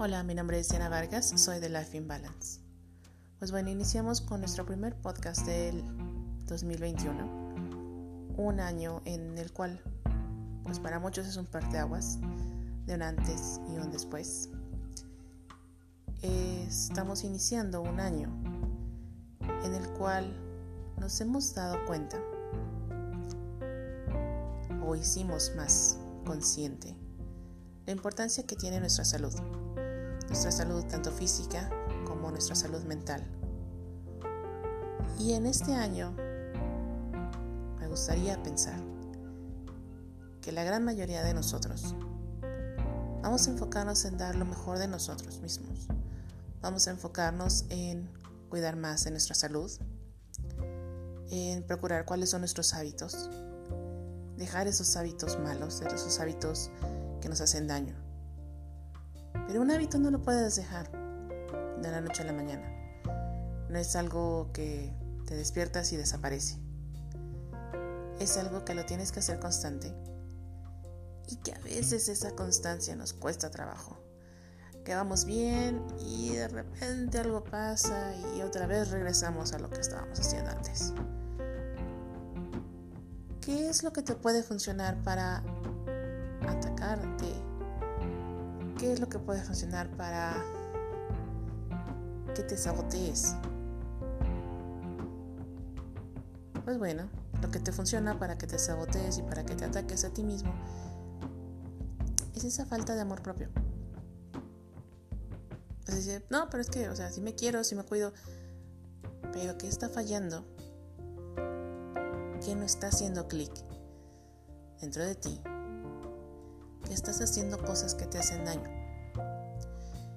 Hola, mi nombre es Diana Vargas, soy de Life in Balance. Pues bueno, iniciamos con nuestro primer podcast del 2021, un año en el cual, pues para muchos es un parteaguas de un antes y un después. Estamos iniciando un año en el cual nos hemos dado cuenta o hicimos más consciente la importancia que tiene nuestra salud nuestra salud tanto física como nuestra salud mental. Y en este año me gustaría pensar que la gran mayoría de nosotros vamos a enfocarnos en dar lo mejor de nosotros mismos. Vamos a enfocarnos en cuidar más de nuestra salud, en procurar cuáles son nuestros hábitos, dejar esos hábitos malos, esos hábitos que nos hacen daño pero un hábito no lo puedes dejar de la noche a la mañana. No es algo que te despiertas y desaparece. Es algo que lo tienes que hacer constante y que a veces esa constancia nos cuesta trabajo. Que vamos bien y de repente algo pasa y otra vez regresamos a lo que estábamos haciendo antes. ¿Qué es lo que te puede funcionar para atacarte ¿Qué es lo que puede funcionar para que te sabotees? Pues bueno, lo que te funciona para que te sabotees y para que te ataques a ti mismo es esa falta de amor propio. No, pero es que, o sea, si me quiero, si me cuido, pero ¿qué está fallando? ¿Qué no está haciendo clic dentro de ti que estás haciendo cosas que te hacen daño,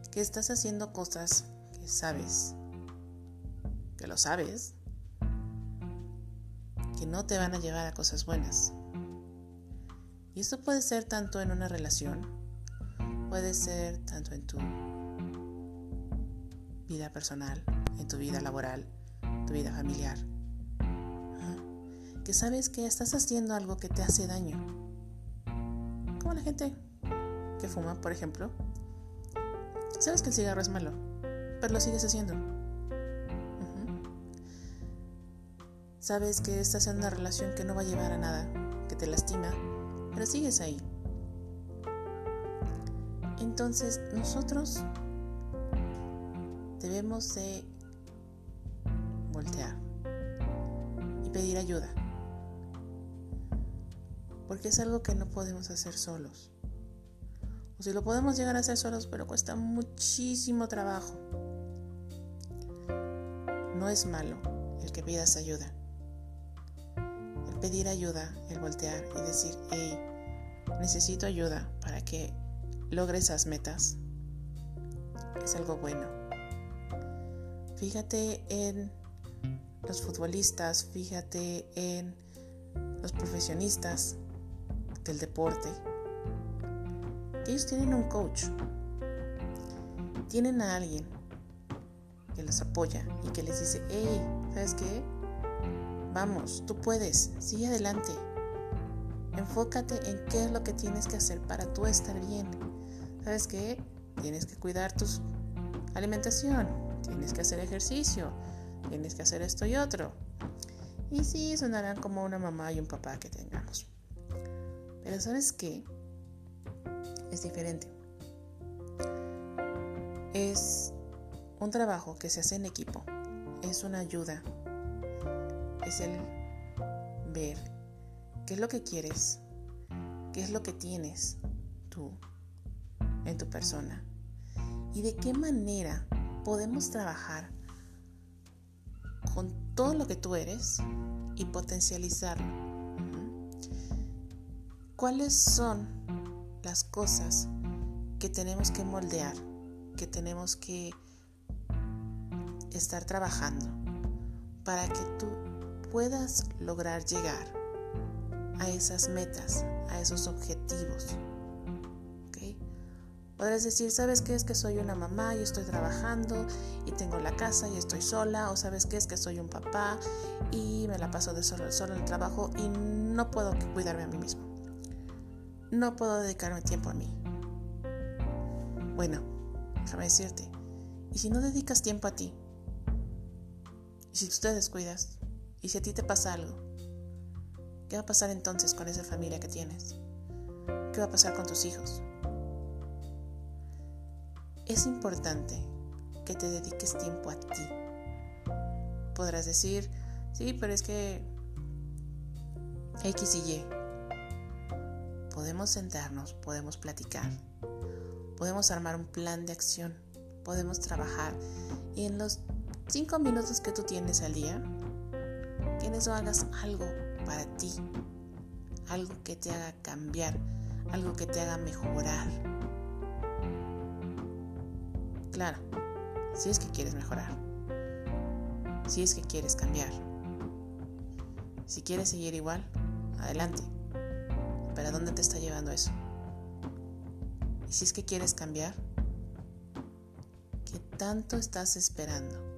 que estás haciendo cosas que sabes, que lo sabes, que no te van a llevar a cosas buenas. Y esto puede ser tanto en una relación, puede ser tanto en tu vida personal, en tu vida laboral, tu vida familiar. Que sabes que estás haciendo algo que te hace daño la gente que fuma, por ejemplo. Sabes que el cigarro es malo, pero lo sigues haciendo. Sabes que estás en una relación que no va a llevar a nada, que te lastima, pero sigues ahí. Entonces nosotros debemos de voltear y pedir ayuda porque es algo que no podemos hacer solos. O si lo podemos llegar a hacer solos, pero cuesta muchísimo trabajo. No es malo el que pidas ayuda. El pedir ayuda, el voltear y decir, hey, necesito ayuda para que logre esas metas. Es algo bueno. Fíjate en los futbolistas, fíjate en los profesionistas del deporte, ellos tienen un coach, tienen a alguien que los apoya y que les dice, hey, ¿sabes qué? Vamos, tú puedes, sigue adelante. Enfócate en qué es lo que tienes que hacer para tú estar bien. ¿Sabes qué? Tienes que cuidar tu alimentación, tienes que hacer ejercicio, tienes que hacer esto y otro. Y sí, sonarán como una mamá y un papá que tengamos. Pero sabes qué? Es diferente. Es un trabajo que se hace en equipo. Es una ayuda. Es el ver qué es lo que quieres, qué es lo que tienes tú en tu persona y de qué manera podemos trabajar con todo lo que tú eres y potencializarlo ¿Cuáles son las cosas que tenemos que moldear, que tenemos que estar trabajando para que tú puedas lograr llegar a esas metas, a esos objetivos? ¿Okay? Podrás decir, ¿sabes qué es que soy una mamá y estoy trabajando y tengo la casa y estoy sola? ¿O sabes qué es que soy un papá y me la paso de solo, solo en el trabajo y no puedo cuidarme a mí mismo? No puedo dedicarme tiempo a mí. Bueno, déjame decirte, y si no dedicas tiempo a ti, y si tú te descuidas, y si a ti te pasa algo, ¿qué va a pasar entonces con esa familia que tienes? ¿Qué va a pasar con tus hijos? Es importante que te dediques tiempo a ti. Podrás decir, sí, pero es que X y Y. Podemos sentarnos, podemos platicar, podemos armar un plan de acción, podemos trabajar y en los cinco minutos que tú tienes al día, que en eso hagas algo para ti, algo que te haga cambiar, algo que te haga mejorar. Claro, si es que quieres mejorar, si es que quieres cambiar, si quieres seguir igual, adelante. ¿Para dónde te está llevando eso? Y si es que quieres cambiar, ¿qué tanto estás esperando?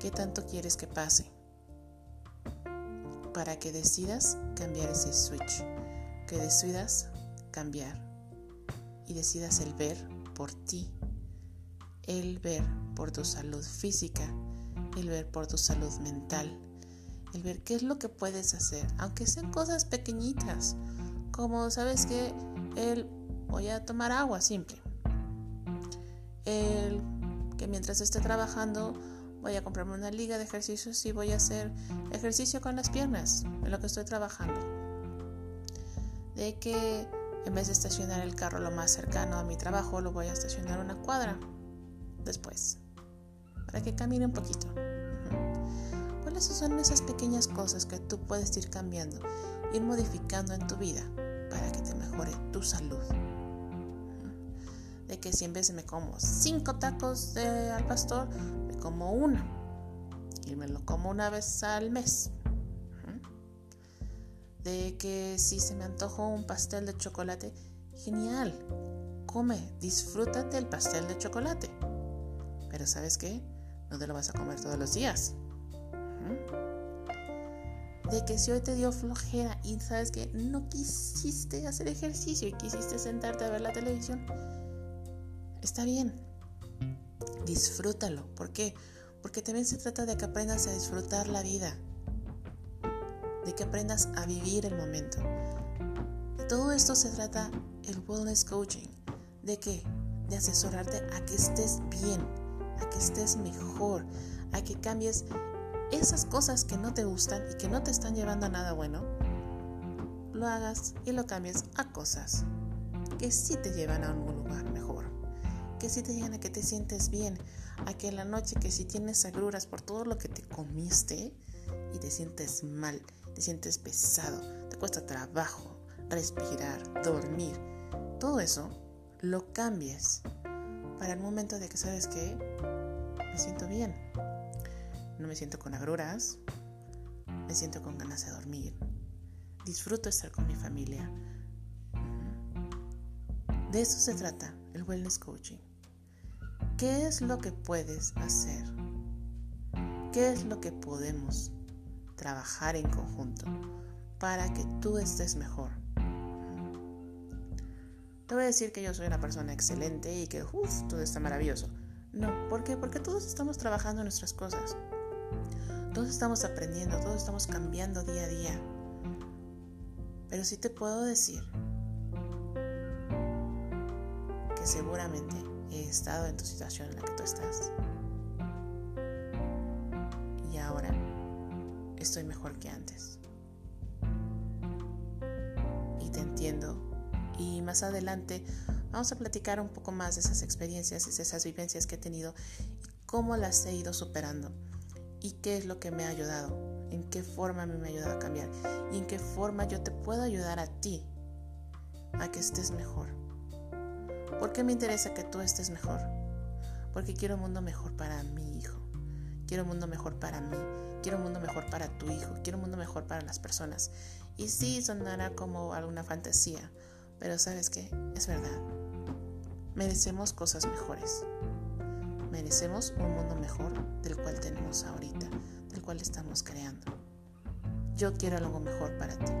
¿Qué tanto quieres que pase? Para que decidas cambiar ese switch, que decidas cambiar y decidas el ver por ti, el ver por tu salud física, el ver por tu salud mental, el ver qué es lo que puedes hacer, aunque sean cosas pequeñitas, como sabes que el voy a tomar agua simple, el que mientras esté trabajando voy a comprarme una liga de ejercicios y voy a hacer ejercicio con las piernas en lo que estoy trabajando, de que en vez de estacionar el carro lo más cercano a mi trabajo, lo voy a estacionar una cuadra después para que camine un poquito. ¿Cuáles son esas pequeñas cosas que tú puedes ir cambiando, ir modificando en tu vida para que te mejore tu salud? De que si en vez de me como cinco tacos de, al pastor, me como uno y me lo como una vez al mes. De que si se me antojó un pastel de chocolate, genial, come, disfrútate el pastel de chocolate. Pero ¿sabes qué? No te lo vas a comer todos los días. De que si hoy te dio flojera y sabes que no quisiste hacer ejercicio y quisiste sentarte a ver la televisión, está bien. Disfrútalo. ¿Por qué? Porque también se trata de que aprendas a disfrutar la vida. De que aprendas a vivir el momento. De todo esto se trata el wellness coaching. ¿De qué? De asesorarte a que estés bien a que estés mejor, a que cambies esas cosas que no te gustan y que no te están llevando a nada bueno, lo hagas y lo cambies a cosas que sí te llevan a un lugar mejor, que sí te llevan a que te sientes bien, a que en la noche que si tienes agruras por todo lo que te comiste y te sientes mal, te sientes pesado, te cuesta trabajo, respirar, dormir, todo eso lo cambies para el momento de que sabes que me siento bien. No me siento con agruras, me siento con ganas de dormir. Disfruto estar con mi familia. De eso se trata el wellness coaching. ¿Qué es lo que puedes hacer? ¿Qué es lo que podemos trabajar en conjunto para que tú estés mejor? Te voy a decir que yo soy una persona excelente y que uf, todo está maravilloso. No, ¿por qué? Porque todos estamos trabajando nuestras cosas. Todos estamos aprendiendo, todos estamos cambiando día a día. Pero sí te puedo decir que seguramente he estado en tu situación en la que tú estás. Y ahora estoy mejor que antes. Más adelante vamos a platicar un poco más de esas experiencias, de esas vivencias que he tenido y cómo las he ido superando y qué es lo que me ha ayudado, en qué forma me ha ayudado a cambiar y en qué forma yo te puedo ayudar a ti a que estés mejor. ¿Por qué me interesa que tú estés mejor? Porque quiero un mundo mejor para mi hijo. Quiero un mundo mejor para mí. Quiero un mundo mejor para tu hijo. Quiero un mundo mejor para las personas. Y sí sonará como alguna fantasía, pero sabes qué, es verdad. Merecemos cosas mejores. Merecemos un mundo mejor del cual tenemos ahorita, del cual estamos creando. Yo quiero algo mejor para ti.